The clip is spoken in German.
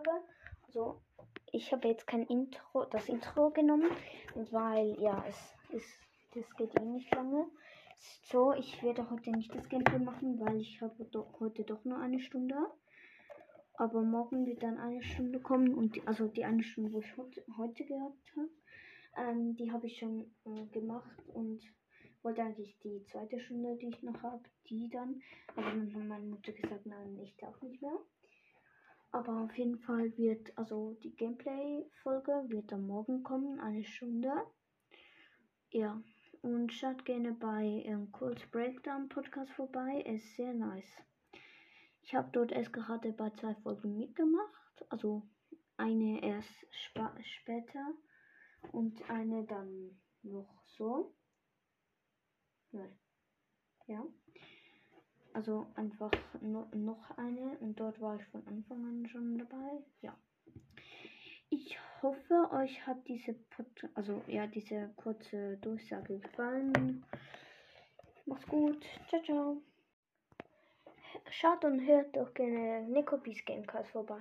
Folge. Also ich habe jetzt kein Intro, das Intro genommen, weil ja, es ist, das geht eh nicht lange. So, ich werde heute nicht das Gameplay machen, weil ich habe doch heute doch nur eine Stunde. Aber morgen wird dann eine Stunde kommen und die, also die eine Stunde, wo ich heute, heute gehabt habe, ähm, die habe ich schon äh, gemacht und wollte eigentlich die zweite Stunde, die ich noch habe, die dann. Aber dann hat meine Mutter gesagt, nein, ich darf nicht mehr. Aber auf jeden Fall wird, also die Gameplay-Folge wird am Morgen kommen, eine Stunde. Ja, und schaut gerne bei ähm, Kurz Breakdown Podcast vorbei, ist sehr nice. Ich habe dort erst gerade bei zwei Folgen mitgemacht, also eine erst spa später und eine dann noch so. Ja. Also einfach no noch eine und dort war ich von Anfang an schon dabei. Ja. Ich hoffe, euch hat diese Pod also ja diese kurze Durchsage gefallen. Macht's gut. Ciao ciao. Schaut und hört doch gerne Nico Gamecast vorbei.